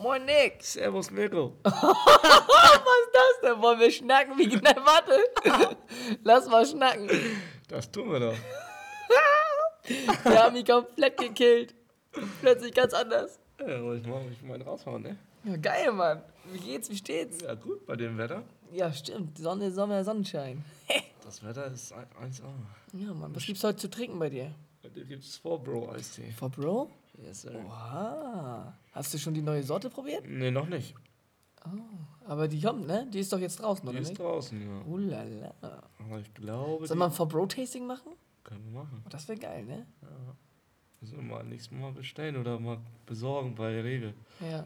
Moin Nick. Servus Mirko. Was ist das denn? Wollen wir schnacken? Wie genau? Warte. Lass mal schnacken. Das tun wir doch. Wir haben ihn komplett gekillt. Plötzlich ganz anders. Ja, soll ich mal ich mal raushauen, ne? Ja, geil, Mann. Wie geht's? Wie steht's? Ja, gut, bei dem Wetter. Ja, stimmt. Sonne, Sommer, Sonnenschein. Das Wetter ist ein- 1A. Ja, Mann. Was gibt's heute zu trinken bei dir? Heute gibt es 4 Bro Eistee. For Bro? Yes, sir. Wow. Hast du schon die neue Sorte probiert? Nee, noch nicht. Aber die kommt, ne? Die ist doch jetzt draußen, Die oder ist nicht? draußen, ja. Oh la la. Aber ich glaube, Soll die man For Bro Tasting machen? können wir machen. Oh, das wäre geil, ne? Müssen wir mal nächstes Mal bestellen oder mal besorgen bei Rewe. Ja.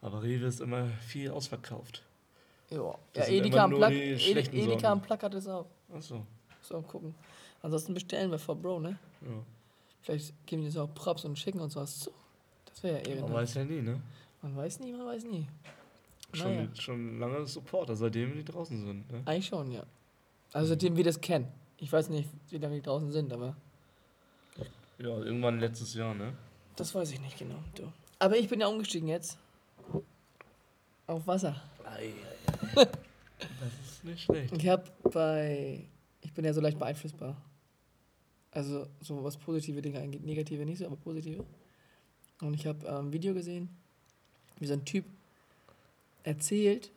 Aber Rewe ist immer viel ausverkauft. Ja, Das ja Edeka am Plug, die Edeka am hat es auch. Achso. So, gucken. Ansonsten bestellen wir For Bro, ne? Ja. Vielleicht geben die uns auch Props und schicken uns was zu. Das wäre ja Man ehrenhaft. weiß ja nie, ne? Man weiß nie, man weiß nie. Schon, Naja. schon lange Supporter, seitdem die draußen sind. Ne? Eigentlich schon, ja. Also seitdem wir das kennen. Ich weiß nicht, wie lange die draußen sind, aber Ja, irgendwann letztes Jahr, ne? das weiß ich nicht genau. Du. Aber ich bin ja umgestiegen jetzt. Auf Wasser. Das ist nicht schlecht. Ich habe bei. Ich bin ja so leicht beeinflussbar. Also, so was positive Dinge angeht. Negative nicht so, aber positive. Und ich habe ein Video gesehen, wie so ein Typ erzählt,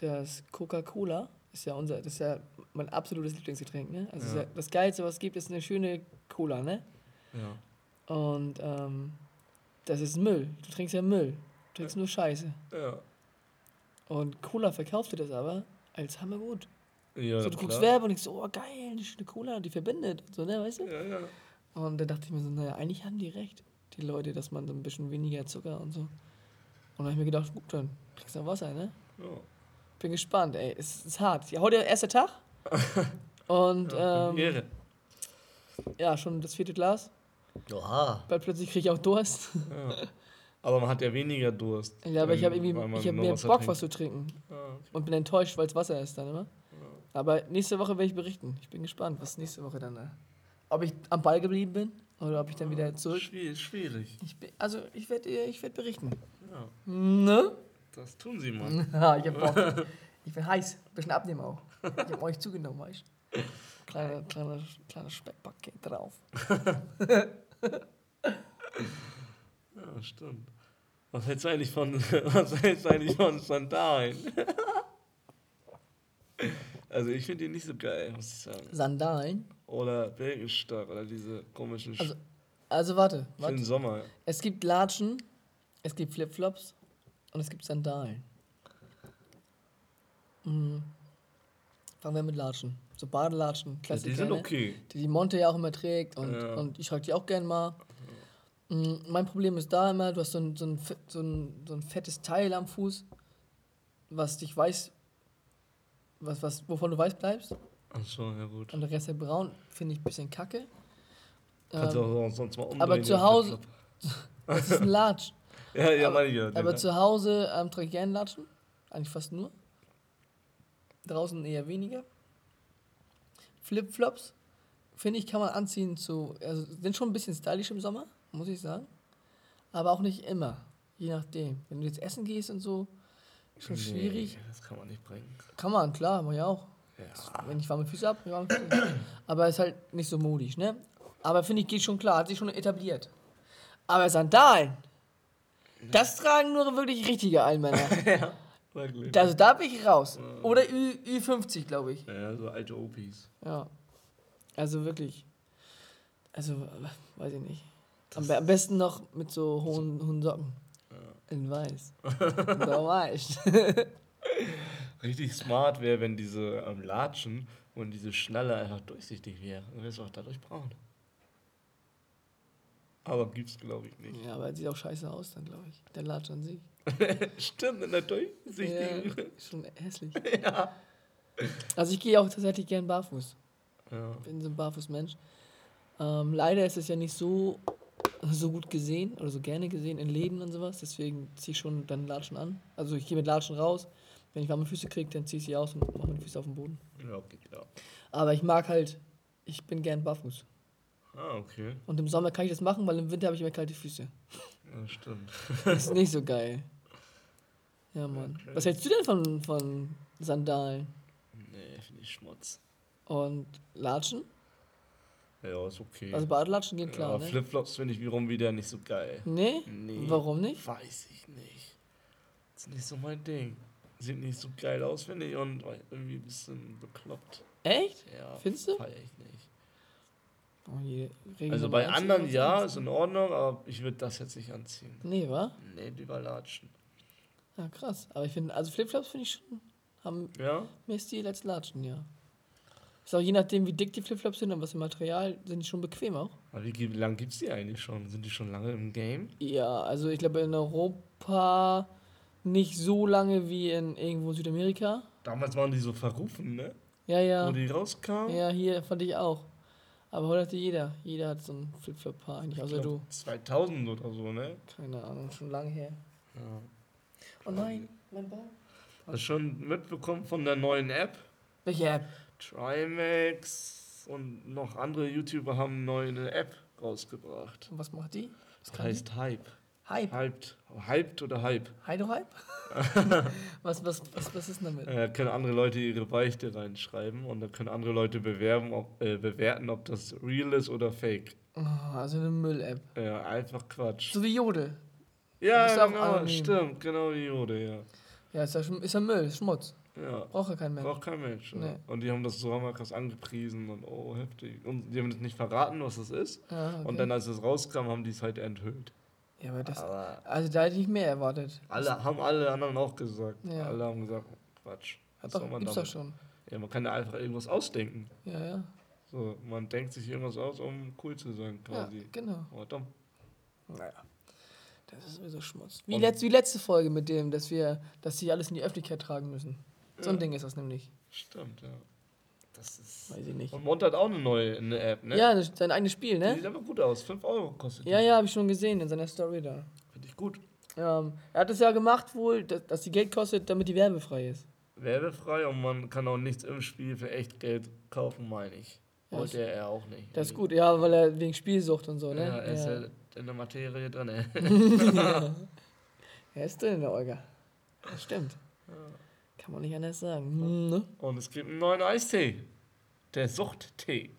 dass Coca-Cola ist ja unser, das ist ja mein absolutes Lieblingsgetränk, ne? Also Ja. ja, das Geilste, was es gibt, ist eine schöne Cola, ne? Ja. Und ähm, das ist Müll. Du trinkst ja Müll. Du trinkst nur Scheiße. Ja. Und Cola verkaufte das aber als hammergut. Ja, So, du guckst klar. Werbung und denkst so, oh geil, eine schöne Cola, die verbindet. Und so, ne, weißt du? Ja, ja. Und dann dachte ich mir so, naja, eigentlich haben die recht, die Leute, dass man so ein bisschen weniger Zucker und so. Und dann habe ich mir gedacht, gut, dann kriegst du noch Wasser, ne? ja. Bin gespannt, ey. Es ist hart. Ja, heute der erste Tag. Und ja ähm, Ehre. ja, schon das vierte Glas. Oha. Weil plötzlich kriege ich auch Durst. Ja. Aber man hat ja weniger Durst. Ja, aber ich habe irgendwie, ich habe nur mehr Bock, trinkt. was zu trinken. Ja, okay. Und bin enttäuscht, weil es Wasser ist dann immer. Aber nächste Woche werde ich berichten. Ich bin gespannt, was nächste Woche dann. Äh, ob ich am Ball geblieben bin oder ob ich dann wieder zurück. Schwierig, schwierig. Ich bin, also ich werde ich werd berichten. Ja, Ne? das tun sie mal. Ja, ich hab Bock. Ich bin heiß. Ein bisschen abnehmen auch. Ich hab euch zugenommen, weißt du? Kleine, kleine, kleine Speckpaket drauf. Ja, stimmt. Was hältst du eigentlich von, was hältst du eigentlich von Sandalen? Also ich finde die nicht so geil, muss ich sagen. Sandalen. Oder Birkenstock oder diese komischen Also, Sch- also warte, für den warte. Sommer. Es gibt Latschen, es gibt Flipflops und es gibt Sandalen. Mhm. Fangen wir mit Latschen. So Badelatschen, Ja, Klassiker. die sind ne? okay. Die die Monte ja auch immer trägt und, Ja. und ich trage die auch gern mal. Mm, Mein Problem ist da immer, du hast so ein, so, ein, so, ein, so ein fettes Teil am Fuß, was dich weiß, was, was, wovon du weiß bleibst. Achso, ja gut. Und der Rest der braun finde ich ein bisschen kacke. Kannst du Ähm, auch sonst mal umdrehen. aber zu Hause- das ist ein Latsch. Ja, ja, aber- meine ich ja. Aber den- zu Hause ähm, trage ich gerne Latschen. Eigentlich fast nur. Draußen eher weniger. Flipflops, finde ich, kann man anziehen zu. Also sind schon ein bisschen stylisch im Sommer, muss ich sagen. Aber auch nicht immer. Je nachdem. Wenn du jetzt essen gehst und so, schon Nee, schwierig. das kann man nicht bringen. Kann man, klar, mach ich auch. Ja. Wenn ich warme Füße habe, warme Füße. Aber ist halt nicht so modisch, ne? Aber finde ich, geht schon klar, hat sich schon etabliert. Aber Sandalen, das tragen nur wirklich richtige Allmänner. ja, wirklich. Also da bin ich raus. Oder Ü, Ü50, glaube ich. ja, so alte Opis. Ja. Also wirklich. Also, weiß ich nicht. Am, am besten noch mit so hohen, hohen Socken. In weiß. da weiß. Richtig smart wäre, wenn diese ähm, Latschen und diese Schnalle einfach durchsichtig wäre. Dann wärst du auch dadurch braun. Aber gibt's, glaube ich, nicht. Ja, aber er sieht auch scheiße aus dann, glaube ich. Der Latsch an sich. Stimmt, in der durchsichtigen. Ja, schon hässlich. Also ich gehe auch tatsächlich gern barfuß. Ja. bin so ein Barfußmensch. Ähm, leider ist es ja nicht so, so gut gesehen oder so gerne gesehen in Läden und sowas. Deswegen ziehe ich schon dann Latschen an. Also ich gehe mit Latschen raus. Wenn ich warme Füße kriege, dann ziehe ich sie aus und mache meine Füße auf den Boden. Ja, okay, klar. Aber ich mag halt, ich bin gern barfuß. Ah, okay. Und im Sommer kann ich das machen, weil im Winter habe ich immer kalte Füße. Ja, stimmt. Das ist nicht so geil. Ja, Mann. crazy. Was hältst du denn von, von Sandalen Nee, finde ich Schmutz. und Latschen? Ja, ist okay. Also Badelatschen gehen klar, ja, ne? Flipflops finde ich wiederum wieder nicht so geil. Nee? Nee. Warum nicht? Weiß ich nicht. Ist nicht so mein Ding. Sieht nicht so geil aus, finde ich, und irgendwie ein bisschen bekloppt. Echt? Ja, Findest du? Feier ich nicht. Oh, Also bei anderen ja, ist in Ordnung, aber ich würde das jetzt nicht anziehen. Nee, wa? Nee, lieber latschen. Ja, krass. Aber ich finde, also Flipflops finde ich schon, haben Ja? mehr Stil als Latschen, ja. Ist auch je nachdem, wie dick die Flipflops sind und was für Material, sind die schon bequem auch. Aber wie, wie lange gibt es die eigentlich schon? Sind die schon lange im Game? Ja, also ich glaube in Europa nicht so lange wie in irgendwo Südamerika. Damals waren die so verrufen, ne? Ja, ja. Wo die rauskamen. Ja, hier fand ich auch. Aber heute hatte jeder. Jeder hat so ein Flipflop-Paar eigentlich, Ich außer glaub, du. 2000 oder so, ne? Keine Ahnung, schon lange her. Ja. Oh nein, mein Ball. Hast du schon mitbekommen von der neuen App? Welche App? Trimax und noch andere YouTuber haben eine neue App rausgebracht. Und was macht die? Was heißt Hype. die? Hype. Hyped. Hyped oder Hype. Heido Hype? was, was, was, was ist denn damit? Da können andere Leute ihre Beichte reinschreiben und dann können andere Leute bewerben, ob, äh, bewerten, ob das real ist oder fake. Oh, also eine Müll-App. Ja, einfach Quatsch. So wie Jodel. Ja, genau, stimmt, genau wie Jode, ja. Ja, ist ja, ist ja Müll, Schmutz. Ja, Braucht ja kein Mensch. braucht kein Mensch. Ja. Nee. Und die haben das so hammer krass angepriesen und oh, heftig. Und die haben das nicht verraten, was das ist. Ja, okay. Und dann, als es rauskam, haben die es halt enthüllt. ja, aber das. Aber Also da hätte ich mehr erwartet. alle, haben alle anderen auch gesagt. Ja. Alle haben gesagt, Quatsch. Hat doch, man gibt's doch schon. Ja, man kann ja einfach irgendwas ausdenken. Ja, ja. So, man denkt sich irgendwas aus, um cool zu sein, Ja, quasi. genau. Aber dumm. Naja. Das ist sowieso Schmutz. Wie, Und- letz, wie letzte Folge mit dem, dass wir, dass sie alles in die Öffentlichkeit tragen müssen. So ein Ja. Ding ist das nämlich. Stimmt, ja. Das ist. Weiß ich nicht. Und Mond hat auch eine neue eine App, ne? Ja, sein eigenes Spiel, Die ne? sieht aber gut aus. 5 Euro kostet Ja, die. ja, habe ich schon gesehen in seiner Story da. Finde ich gut. Ähm, er hat es ja gemacht wohl, dass, dass die Geld kostet, damit die werbefrei ist. Werbefrei und man kann auch nichts im Spiel für echt Geld kaufen, meine ich. Ja, Wollte er auch nicht. Das ist gut, ja, weil er wegen Spielsucht und so, ne? Ja, er ist ja in der Materie drin. ey. Er ist drin, der Olga. Das stimmt. Kann man nicht anders sagen. Hm, Ne? Und es gibt einen neuen Eistee. Der Suchttee.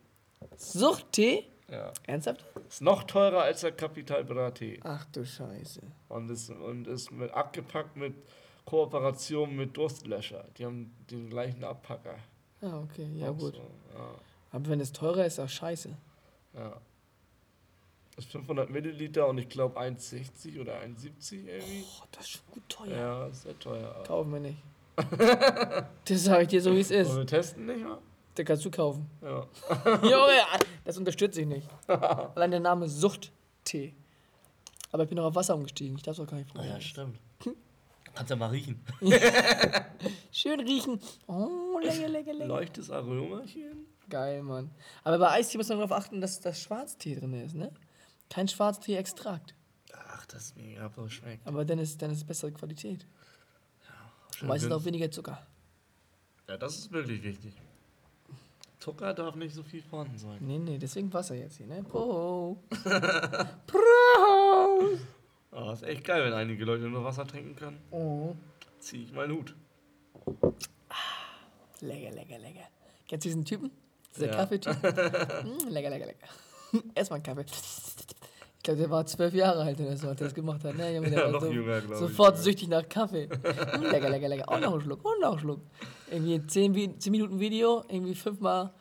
Suchttee? Ja. Ernsthaft? Ist noch teurer als der Capital Bra Tee. Ach du Scheiße. Und ist, und ist mit abgepackt mit Kooperation mit Durstlöscher. Die haben den gleichen Abpacker. Ah, okay, ja Auch gut. So, ja. Aber wenn es teurer ist, ist auch scheiße. Ja. Das ist 500 Milliliter und ich glaube 1,60 oder 1,70 irgendwie. Boah, das ist schon gut teuer. Ja, ist sehr teuer. Kaufen wir nicht. das sage ich dir so, wie es ist. Wollen wir testen nicht mal? Der kannst du kaufen. Ja. Junge, das unterstütze ich nicht. Allein der Name Suchttee. Aber ich bin noch auf Wasser umgestiegen. Ich darf es auch gar nicht probieren. ja, stimmt. Kannst ja mal riechen. Schön riechen. Oh, lecker, lecker, lecker. Leuchtes Aromachen. Geil, Mann. Aber bei Eistee muss man darauf achten, dass das Schwarztee drin ist, ne? Kein Schwarztee-Extrakt. Ach, das ist mega, schmeckt. Aber dann ist, dann ist bessere Qualität. Schön Meistens dünn. auch weniger Zucker. Ja, das ist wirklich wichtig. Zucker darf nicht so viel vorhanden sein. Nee, nee, deswegen Wasser jetzt hier, ne? Pro. Pro. Aber ist echt geil, wenn einige Leute nur Wasser trinken können. Oh. Zieh ich meinen Hut. Lecker, lecker, lecker. Kennst du diesen Typen? Dieser Ja. Kaffeetyp? mm, lecker, lecker, lecker. Erstmal einen Kaffee. Ich glaube, der war zwölf Jahre alt oder so, als er das gemacht hat. Ne, Junge, der Ja, war so, jünger, ich, sofort ja. süchtig nach Kaffee. Mm, lecker, lecker, lecker. Und noch einen Schluck, und noch einen Schluck. Irgendwie zehn, Vi- zehn Minuten Video, irgendwie fünfmal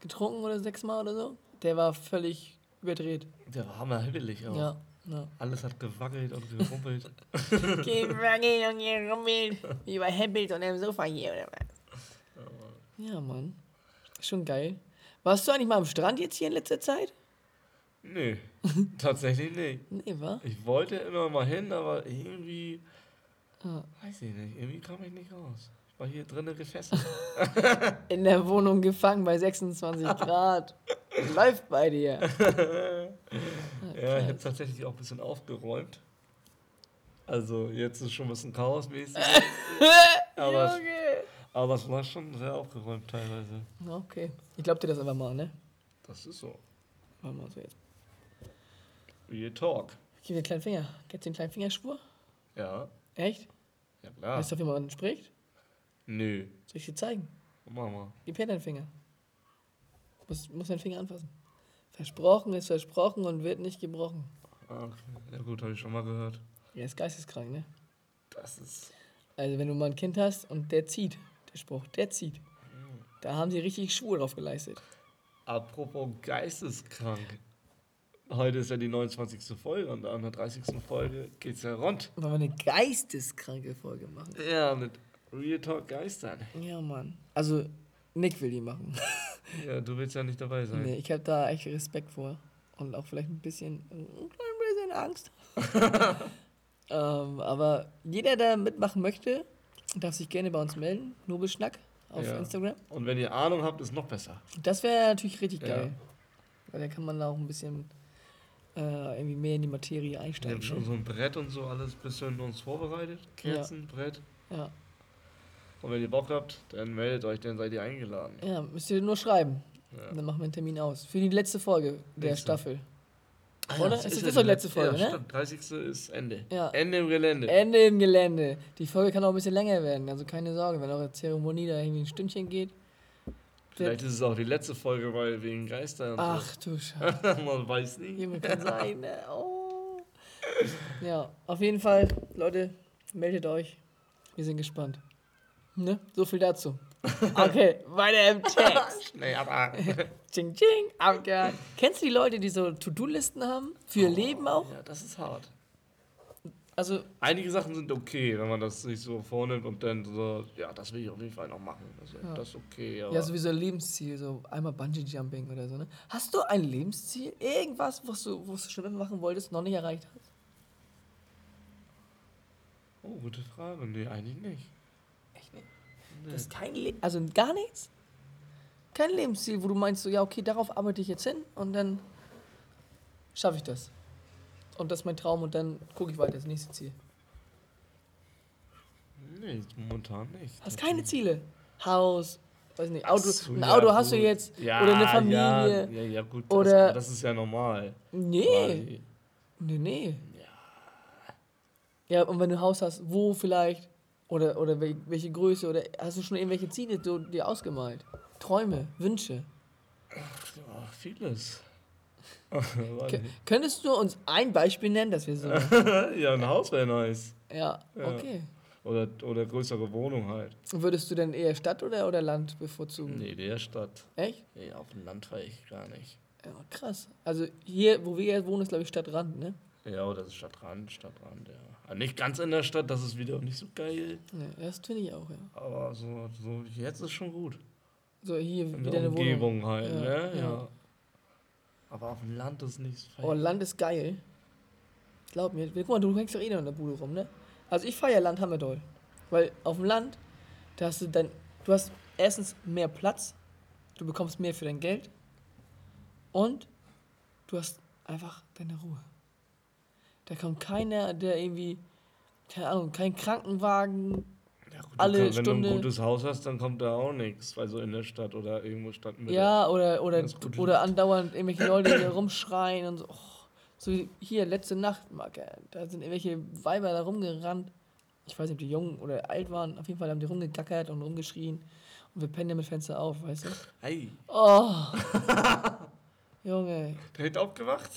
getrunken oder sechsmal oder so. Der war völlig überdreht. Der war hammerhibbelig auch. Ja. ja. Alles hat gewackelt und gerumpelt. Gewackelt und bei Hempels und dem Sofa hier, oder was? Ja, Mann. Schon geil. Warst du eigentlich mal am Strand jetzt hier in letzter Zeit? Nee, tatsächlich nicht. Nee, wa? Ich wollte immer mal hin, aber irgendwie, Ah. weiß ich nicht, irgendwie kam ich nicht raus. Ich war hier drinnen gefesselt. In der Wohnung gefangen bei 26 Grad. Läuft bei dir. ja, ich habe tatsächlich auch ein bisschen aufgeräumt. Also jetzt ist schon ein bisschen chaosmäßig. aber, es, aber es war schon sehr aufgeräumt teilweise. Okay. Ich glaub dir das einfach mal, ne? Das ist so. Machen wir so jetzt. Real Talk. Gib dir den kleinen Finger. Kennst du den kleinen Fingerschwur? Ja, Echt? ja klar. Weißt du, wie man spricht? Nö. Soll ich dir zeigen? Mach mal. Gib her deinen Finger. Muss, muss deinen Finger anfassen. Versprochen ist versprochen und wird nicht gebrochen. Ah, okay. Ja gut, habe ich schon mal gehört. Er ist geisteskrank, ne? Das ist. Also wenn du mal ein Kind hast und der zieht, der Spruch, der zieht. Da haben sie richtig Schwur drauf geleistet. Apropos geisteskrank. Heute ist ja die 29. Folge und an der 30. Folge geht's ja rund. Wollen wir eine geisteskranke Folge machen? Ja, mit Real Talk Geistern. Ja, Mann. Also, Nick will die machen. Ja, du willst ja nicht dabei sein. nee, ich habe da echt Respekt vor. Und auch vielleicht ein bisschen, ein klein bisschen Angst. ähm, aber jeder, der mitmachen möchte, darf sich gerne bei uns melden. Nobelschnack auf Ja. Instagram. Und wenn ihr Ahnung habt, ist noch besser. Das wäre natürlich richtig Ja. geil. Weil da kann man da auch ein bisschen äh, irgendwie mehr in die Materie Wir einsteigen. haben schon ne? so ein Brett und so alles bisschen uns vorbereitet. Kerzen, Brett. ja. Und wenn ihr Bock habt, dann meldet euch, dann seid ihr eingeladen. ja, müsst ihr nur schreiben. Ja. Dann machen wir einen Termin aus. Für die letzte Folge der. Staffel. Ah Oder? das Es ist ja doch die letzte ja, Folge, ne? Stimmt. 30. ist Ende. Ja. Ende im Gelände. Ende im Gelände. Die Folge kann auch ein bisschen länger werden. Also keine Sorge, wenn eure Zeremonie da irgendwie ein Stündchen geht. Vielleicht ist es auch die letzte Folge, weil wegen Geister und Ach du Scheiße. so. Man weiß nie. Himmel kann sein. Ne? Oh. Ja, auf jeden Fall, Leute, meldet euch. Wir sind gespannt. Ne? So viel dazu. Okay, weiter im Text. Nee, aber. Ching, ching, abgehakt. Kennst du die Leute, die so To-Do-Listen haben? Für ihr Leben auch? Ja, das ist hart. Also, Einige Sachen sind okay, wenn man das sich so vornimmt und dann so, ja, das will ich auf jeden Fall noch machen. Also, Ja. Das ist okay. Ja, sowieso ein Lebensziel, so einmal Bungee-Jumping oder so, ne? Hast du ein Lebensziel? Irgendwas, was du, was du schon immer machen wolltest, noch nicht erreicht hast? Oh, gute Frage. Nee, eigentlich nicht. Echt nicht? Nee. Das ist kein Le also gar nichts? Kein Lebensziel, wo du meinst, so, ja, okay, darauf arbeite ich jetzt hin und dann schaffe ich das. Und das ist mein Traum und dann gucke ich weiter, das nächste Ziel. Nee, momentan nicht. Hast keine Ziele? Haus, weiß nicht, Auto, Ach so, ein ja, Auto hast du gut. jetzt Ja, oder eine Ja, Familie. ja, ja, gut. Oder- das, das ist ja normal. Nee, Quasi. nee, nee. Ja, und wenn du ein Haus hast, wo vielleicht? Oder, oder wel- welche Größe? Oder hast du schon irgendwelche Ziele du, dir ausgemalt? Träume, Wünsche? Ja, vieles. K könntest du uns ein Beispiel nennen, dass wir so. ja, ein Haus wäre nice. Ja, Ja. okay. Oder, oder größere Wohnung halt. Würdest du denn eher Stadt oder, oder Land bevorzugen? Nee, der Stadt. Echt? Nee, auf dem Land fahre ich gar nicht. Ja, krass. Also hier, wo wir jetzt wohnen, ist glaube ich Stadtrand, ne? Ja, oder das ist Stadtrand, Stadtrand, ja. Aber nicht ganz in der Stadt, das ist wieder nicht so geil. Ja, das finde ich auch, ja. Aber so, so jetzt ist schon gut. So, hier In wieder der eine Wohnung. Umgebung halt, Ja, ne? ja. Ja. Aber auf dem Land ist nichts Oh, Land ist geil. Glaub mir. Guck mal, du hängst doch eh noch in der Bude rum, ne? Also ich feiere Land hammerdoll. Weil auf dem Land, da hast du dann, du hast erstens mehr Platz, du bekommst mehr für dein Geld und du hast einfach deine Ruhe. Da kommt keiner, der irgendwie, keine Ahnung, kein Krankenwagen. Ja, gut, alle kann, wenn Stunde- du ein gutes Haus hast, dann kommt da auch nichts. Also in der Stadt oder irgendwo Stadtmitte. Ja, oder, oder, oder andauernd irgendwelche Leute, die rumschreien und so. Oh, so wie hier, letzte Nacht, Marke, da sind irgendwelche Weiber da rumgerannt. Ich weiß nicht, ob die jung oder alt waren. Auf jeden Fall haben die rumgegackert und rumgeschrien. Und wir pennen ja mit Fenster auf, weißt du? Hey, Oh! Junge. der hat aufgewacht?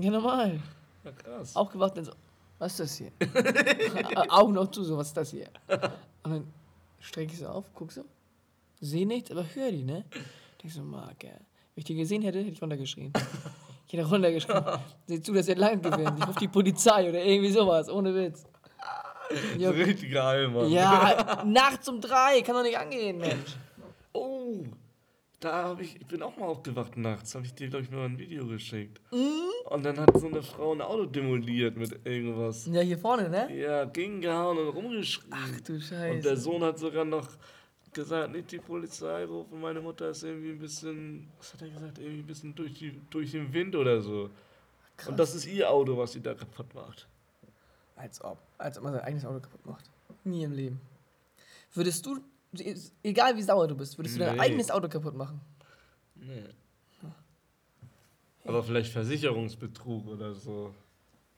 Ja, normal. Ja, krass. Aufgewacht und so, was ist das hier? Augen noch zu, so, was ist das hier? Und dann strecke ich so auf, guck so, sehe nichts, aber höre die, ne? Denk so, Marke. Wenn ich die gesehen hätte, hätte ich runtergeschrien. Ich hätte runtergeschrien. Seht zu, dass ihr lang gewinnt. Ich rufe die Polizei oder irgendwie sowas, ohne Witz. Ja, ein richtiger Allmann. ja nachts um drei, kann doch nicht angehen, Mensch. Oh, da habe ich, ich bin auch mal aufgewacht nachts, habe ich dir, glaube ich, mal ein Video geschickt. Mhm. Und dann hat so eine Frau ein Auto demoliert mit irgendwas. Ja, hier vorne, ne? Ja, gegengehauen und rumgeschrien. Ach du und der Scheiße. Sohn hat sogar noch gesagt, nicht die Polizei rufen, meine Mutter ist irgendwie ein bisschen, was hat er gesagt, irgendwie ein bisschen durch, die, durch den Wind oder so. Krass. Und das ist ihr Auto, was sie da kaputt macht. Als ob. Als ob man sein eigenes Auto kaputt macht. Nie im Leben. Würdest du, egal wie sauer du bist, würdest du dein Nee. eigenes Auto kaputt machen? Nee. Aber vielleicht Versicherungsbetrug oder so.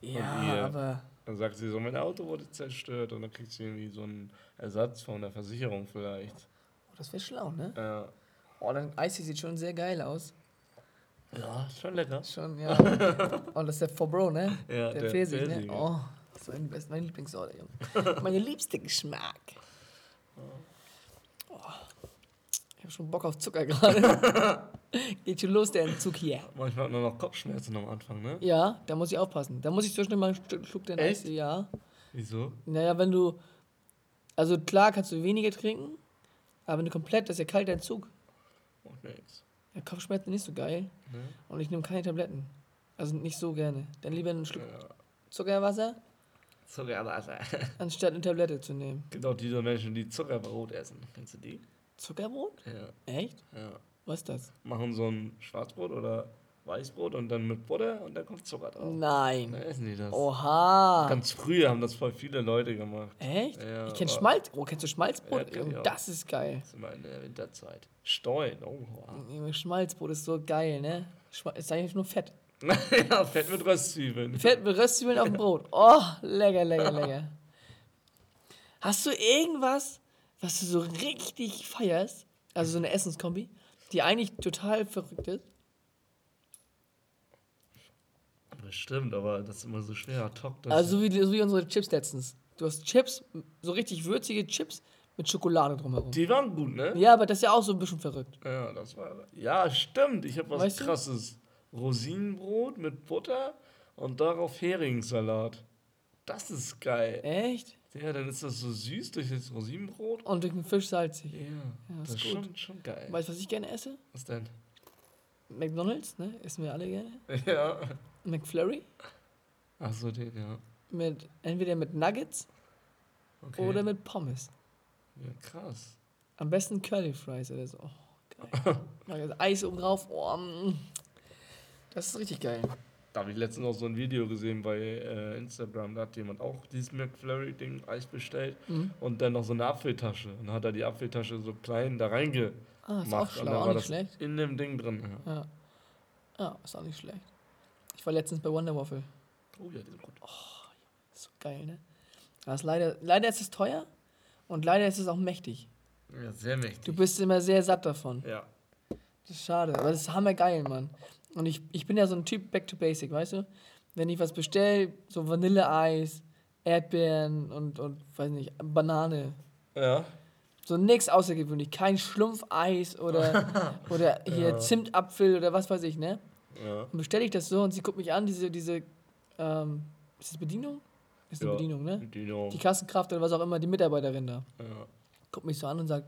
Ja, aber Dann sagt sie so, mein Auto wurde zerstört und dann kriegt sie irgendwie so einen Ersatz von der Versicherung vielleicht. Oh, das wäre schlau, ne? Ja. Oh, dein Eis sieht schon sehr geil aus. Ja, schon lecker. Schon, ja. oh, das ist der Forbro, ne? Ja, der, der Pfirsich, ne? Oh, das ist mein, Lieblingssorte, Junge. Meine liebste Geschmack. Oh, ich habe schon Bock auf Zucker gerade. Geht schon los, der Entzug hier. Manchmal hat man noch Kopfschmerzen am Anfang, ne? Ja, da muss ich aufpassen. Da muss ich zwischendurch mal einen Schluck Eis. Echt? Ja. Wieso? Naja, wenn du. Also klar kannst du weniger trinken, aber wenn du komplett, das ist ja kalter Entzug. Macht nix. Ja, Kopfschmerzen nicht so geil. Ne? Und ich nehme keine Tabletten. Also nicht so gerne. Dann lieber einen Schluck Ja. Zuckerwasser, Zuckerwasser. anstatt eine Tablette zu nehmen. Genau diese Menschen, die Zuckerbrot essen. Kennst du die? Zuckerbrot? Ja. Echt? ja. Was ist das? Machen so ein Schwarzbrot oder Weißbrot und dann mit Butter und dann kommt Zucker drauf. Nein. Dann essen die das. Oha. Ganz früher haben das voll viele Leute gemacht. Echt? Ja, ich kenn Schmalz. Oh, kennst du Schmalzbrot? Ja, auch. das ist geil. Das ist immer in der Winterzeit. Steuern, oh Schmalzbrot ist so geil, ne? Ist eigentlich nur Fett. ja, Fett mit Röstzwiebeln. Fett mit Röstzwiebeln auf dem Brot. Oh, lecker, lecker, lecker. Hast du irgendwas, was du so richtig feierst? Also so eine Essenskombi, die eigentlich total verrückt ist? Das stimmt, aber das ist immer so schwer. das Also so wie, so wie unsere Chips letztens. Du hast Chips, so richtig würzige Chips mit Schokolade drumherum. Die waren gut, ne? Ja, aber das ist ja auch so ein bisschen verrückt. Ja, das war. Ja, stimmt. Ich habe was Weißt du? krasses. Rosinenbrot mit Butter und darauf Heringssalat. Das ist geil. Echt? Ja, dann ist das so süß durch das Rosinenbrot. Und durch den Fisch salzig. Ja, das das, ist schon, schon geil. Weißt du, was ich gerne esse? Was denn? McDonalds, ne? Essen wir alle gerne. Ja. McFlurry. Achso, den, ja. Mit, entweder mit Nuggets Okay. oder mit Pommes. Ja, krass. Am besten Curly Fries oder so. Oh, geil. Eis oben drauf. Oh, mm. das ist richtig geil. Da habe ich letztens auch so ein Video gesehen bei äh, Instagram. Da hat jemand auch dieses McFlurry-Ding Eis bestellt Mhm. und dann noch so eine Apfeltasche. Und dann hat er die Apfeltasche so klein da reingemacht. Ah, ist auch und schlau, dann auch war nicht das schlecht. in dem Ding drin. Ja. Ja. ja, ist auch nicht schlecht. Ich war letztens bei Wonder Waffle. Oh ja, die sind gut. Ist so geil, ne? Das leider, leider ist es teuer und leider ist es auch mächtig. Ja, sehr mächtig. Du bist immer sehr satt davon. Ja. Das ist schade, aber das ist hammergeil, Mann. Und ich, ich bin ja so ein Typ Back to Basic, weißt du? Wenn ich was bestelle, so Vanilleeis, Erdbeeren und, und weiß nicht, Banane. Ja. So nix außergewöhnlich. Kein Schlumpfeis oder, oder hier Zimtapfel oder was weiß ich, ne? Ja. Und bestelle ich das so und sie guckt mich an, diese, diese, ähm, ist das Bedienung? Ist eine Ja. Bedienung, ne? Dino. Die Kassenkraft oder was auch immer, die Mitarbeiterin da. Ja. Guckt mich so an und sagt,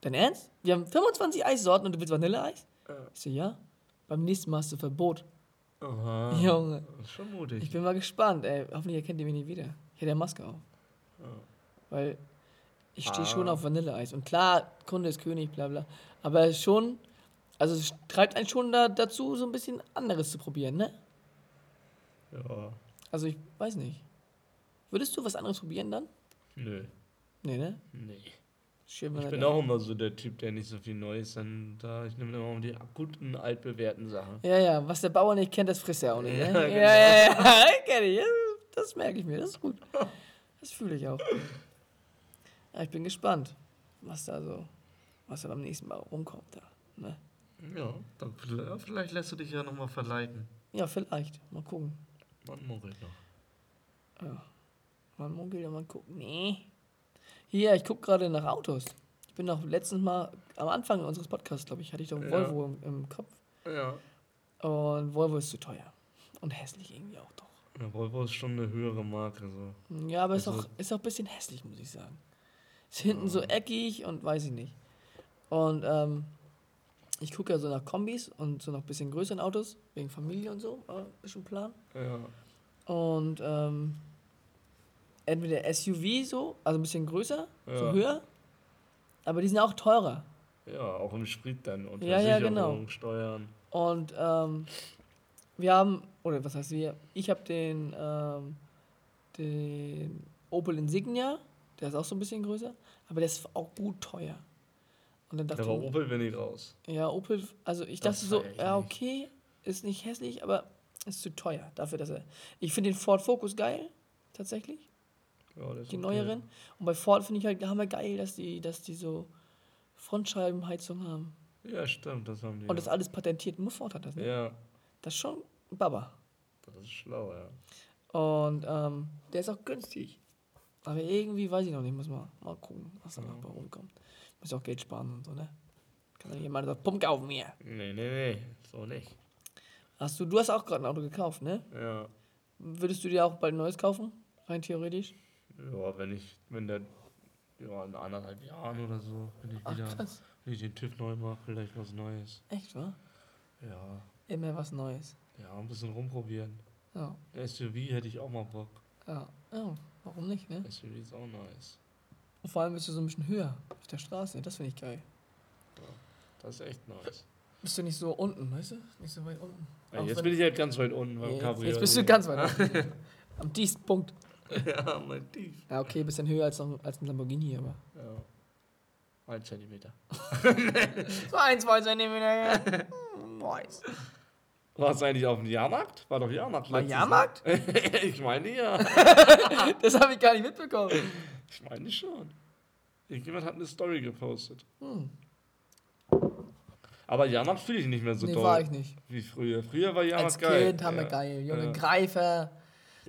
dein Ernst? Wir haben 25 Eissorten und du willst Vanilleeis? Ja. Ich so, ja. Beim nächsten Mal hast du Verbot. Aha. Junge. Das ist schon mutig. Ich bin mal gespannt, ey. Hoffentlich erkennt ihr mich nicht wieder. Ich hätte ja Maske auf. Weil ich stehe schon Ah. auf Vanilleeis. Und klar, Kunde ist König, bla bla. Aber schon, also es treibt einen schon da, dazu, so ein bisschen anderes zu probieren, ne? ja. Also ich weiß nicht. Würdest du was anderes probieren dann? Nö. Nee, ne? Nee. Schön, Ich bin auch immer so der Typ, der nicht so viel Neues dann da. Ich nehme immer die guten, altbewährten Sachen. Ja, ja, was der Bauer nicht kennt, das frisst er auch nicht. Ne? Ja, Ja, genau. ja, ja, ja, kenn ich. Das merke ich mir, das ist gut. Das fühle ich auch. Ja, ich bin gespannt, was da so, was da beim nächsten Mal rumkommt. Da, ne? Ja, dann vielleicht, lässt du dich ja nochmal verleiten. Ja, vielleicht. Mal gucken. Man munkelt noch. Ja. Man munkelt ja mal gucken. Nee. Hier, ich gucke gerade nach Autos. Ich bin noch letztens mal, am Anfang unseres Podcasts, glaube ich, hatte ich doch Ja. Volvo im, im Kopf. Ja. Und Volvo ist zu teuer. Und hässlich irgendwie auch doch. ja. Volvo ist schon eine höhere Marke. So. Ja, aber ist Also- auch, ist auch ein bisschen hässlich, muss ich sagen. Ist hinten so eckig und weiß ich nicht. Und ähm, ich gucke ja so nach Kombis und so nach ein bisschen größeren Autos, wegen Familie und so, war ein bisschen Plan. Ja. Und ähm, entweder SUV so, also ein bisschen größer, so Ja. höher, aber die sind auch teurer. Ja, auch im Sprit dann. Und Ja, ja, genau. Steuern. Und ähm, wir haben, oder was heißt wir, ich habe den, ähm, den Opel Insignia, der ist auch so ein bisschen größer, aber der ist auch gut teuer. Und dann dachte Da war ich, Opel wenig raus. ja, Opel, also ich Das dachte so, ich ja, okay, ist nicht hässlich, aber ist zu teuer dafür, dass er. Ich finde den Ford Focus geil, tatsächlich. Ja, Die okay. neueren. Und bei Ford finde ich halt hammer geil, dass die, dass die so Frontscheibenheizung haben. Ja, stimmt, das haben die. Und das alles patentiert. Nur Ford hat das, ne? ja, Das ist schon Baba. das ist schlau, ja. Und ähm, der ist auch günstig. Aber irgendwie weiß ich noch nicht, muss mal, mal gucken, was da noch Ja. bei rumkommt. Muss auch Geld sparen und so, ne? Kann dann jemand sagen, Pump auf mir. Nee, nee, nee, so nicht. Hast du, du hast auch gerade ein Auto gekauft, ne? Ja. Würdest du dir auch bald ein neues kaufen? Rein theoretisch? Ja, wenn ich, wenn der, ja, in anderthalb Jahren oder so, wenn ich Ach wieder, krass. wenn ich den TÜV neu mache, vielleicht was Neues. Echt, wa? Ja, Immer was Neues. ja, ein bisschen rumprobieren. Ja, SUV hätte ich auch mal Bock. ja. ja warum nicht, ne? SUV ist auch nice. Und vor allem bist du so ein bisschen höher auf der Straße. Das finde ich geil. Das ist echt nice. Bist du nicht so unten, weißt du? Nicht so weit unten. Ja, jetzt bin ich halt ganz weit unten beim Jetzt, Cabrio. jetzt bist du ganz weit unten. Am tiefsten Punkt. ja, mein Tief. Ja, okay, bisschen höher als, als ein Lamborghini, aber. Ja. Ein Zentimeter. So ein, zwei Zentimeter. Hm, Nice. Warst du eigentlich auf dem Jahrmarkt? War doch Jahrmarkt. War Jahrmarkt? Jahr. ich meine ja. Das habe ich gar nicht mitbekommen. Ich meine schon. Irgendjemand hat eine Story gepostet. Hm. Aber Jahrmarkt fühle ich nicht mehr so nee, doll war ich nicht. wie früher. Früher war Jahrmarkt Als geil. Kind haben wir ja. geil. Junge, Ja. Greifer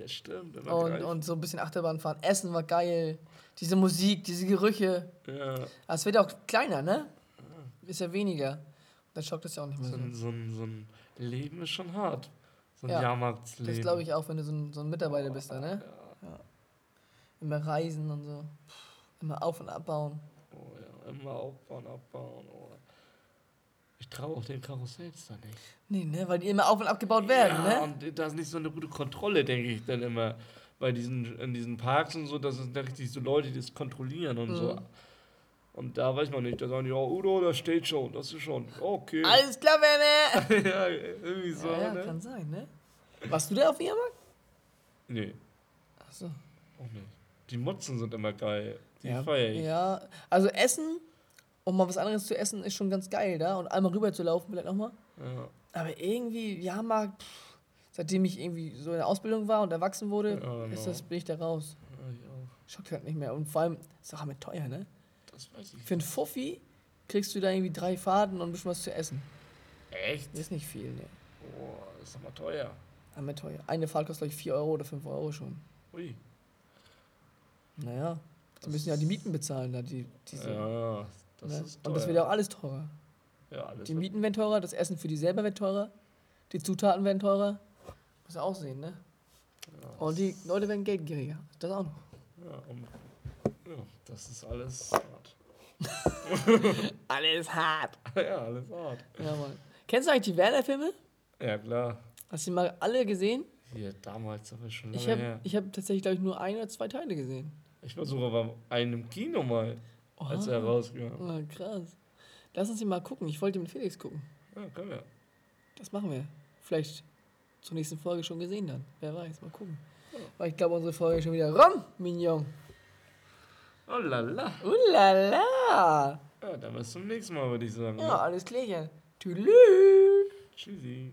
Ja, stimmt. und, und so ein bisschen Achterbahn fahren. Essen war geil. Diese Musik, diese Gerüche. ja. Aber es wird auch kleiner, ne? Ist ja weniger. Dann schockt das ja auch nicht mehr So, so. ein, so, ein, so ein Leben ist schon hart. So ein Ja, Jahrmarktsleben. Das glaube ich auch, wenn du so ein, so ein Mitarbeiter bist da, ne? Ja. Immer reisen und so. Immer auf und abbauen. Oh ja, immer aufbauen, abbauen. Oh. Ich traue auch den Karussells da nicht. Nee, ne? Weil die immer auf und abgebaut werden, ja, ne? und da ist nicht so eine gute Kontrolle, denke ich dann immer. Bei diesen, in diesen Parks und so, das sind da richtig so Leute, die das kontrollieren und so. Mhm. Und da weiß man nicht, da sagen die, oh, Udo, das steht schon, das ist schon, okay. Alles klar, Werner! ja, irgendwie so, ja, ja, ne? kann sein, ne? Warst du da auf dem Jahrmarkt? Nee, Achso. auch nicht. Die Mutzen sind immer geil. Die Ja, feier ich. ja, also Essen, um mal was anderes zu essen, ist schon ganz geil da. Und einmal rüber zu laufen, vielleicht nochmal. Ja. Aber irgendwie, Jahrmarkt, pff, seitdem ich irgendwie so in der Ausbildung war und erwachsen wurde, Ja, ist genau. das, bin ich da raus. Ja, ich auch. Schockt halt nicht mehr. Und vor allem, ist auch mit teuer, ne? Das weiß ich. Für einen Fuffi kriegst du da irgendwie drei Fahrten und ein bisschen was zu essen. Echt? Das ist nicht viel, ne? Boah, das ist doch mal teuer. Aber teuer. Eine Fahrt kostet, glaube ich, 4 Euro oder 5 Euro schon. Ui. Naja, die müssen ja die Mieten bezahlen, da die, diese. Ja, das ne? ist teuer. Und das wird ja auch alles teurer. Ja, alles Die Mieten werden teurer, das Essen für die selber wird teurer, die Zutaten werden teurer. Muss ja auch sehen, ne? Ja, Und die Leute werden geldgieriger. Das auch noch. Ja, und, ja, das ist alles hart. Alles hart. ja, alles hart. Ja, Mann. Kennst du eigentlich die Werner-Filme? Ja, klar. Hast du die mal alle gesehen? Hier, damals, aber schon lange Ich habe her. ich hab tatsächlich, glaube ich, nur ein oder zwei Teile gesehen. Ich war sogar bei einem Kino mal, als er Oha. rauskam. Ah, krass. Lass uns die mal gucken. Ich wollte mit Felix gucken. Ja, können wir. Das machen wir. Vielleicht zur nächsten Folge schon gesehen dann. Wer weiß, mal gucken. Weil ich glaube, unsere Folge ist schon wieder rum, Mignon. Oh lala. Ulala. Ja, dann bis zum nächsten Mal, würde ich sagen. Ja, ne? alles klärchen. Tschüss. Tschüssi.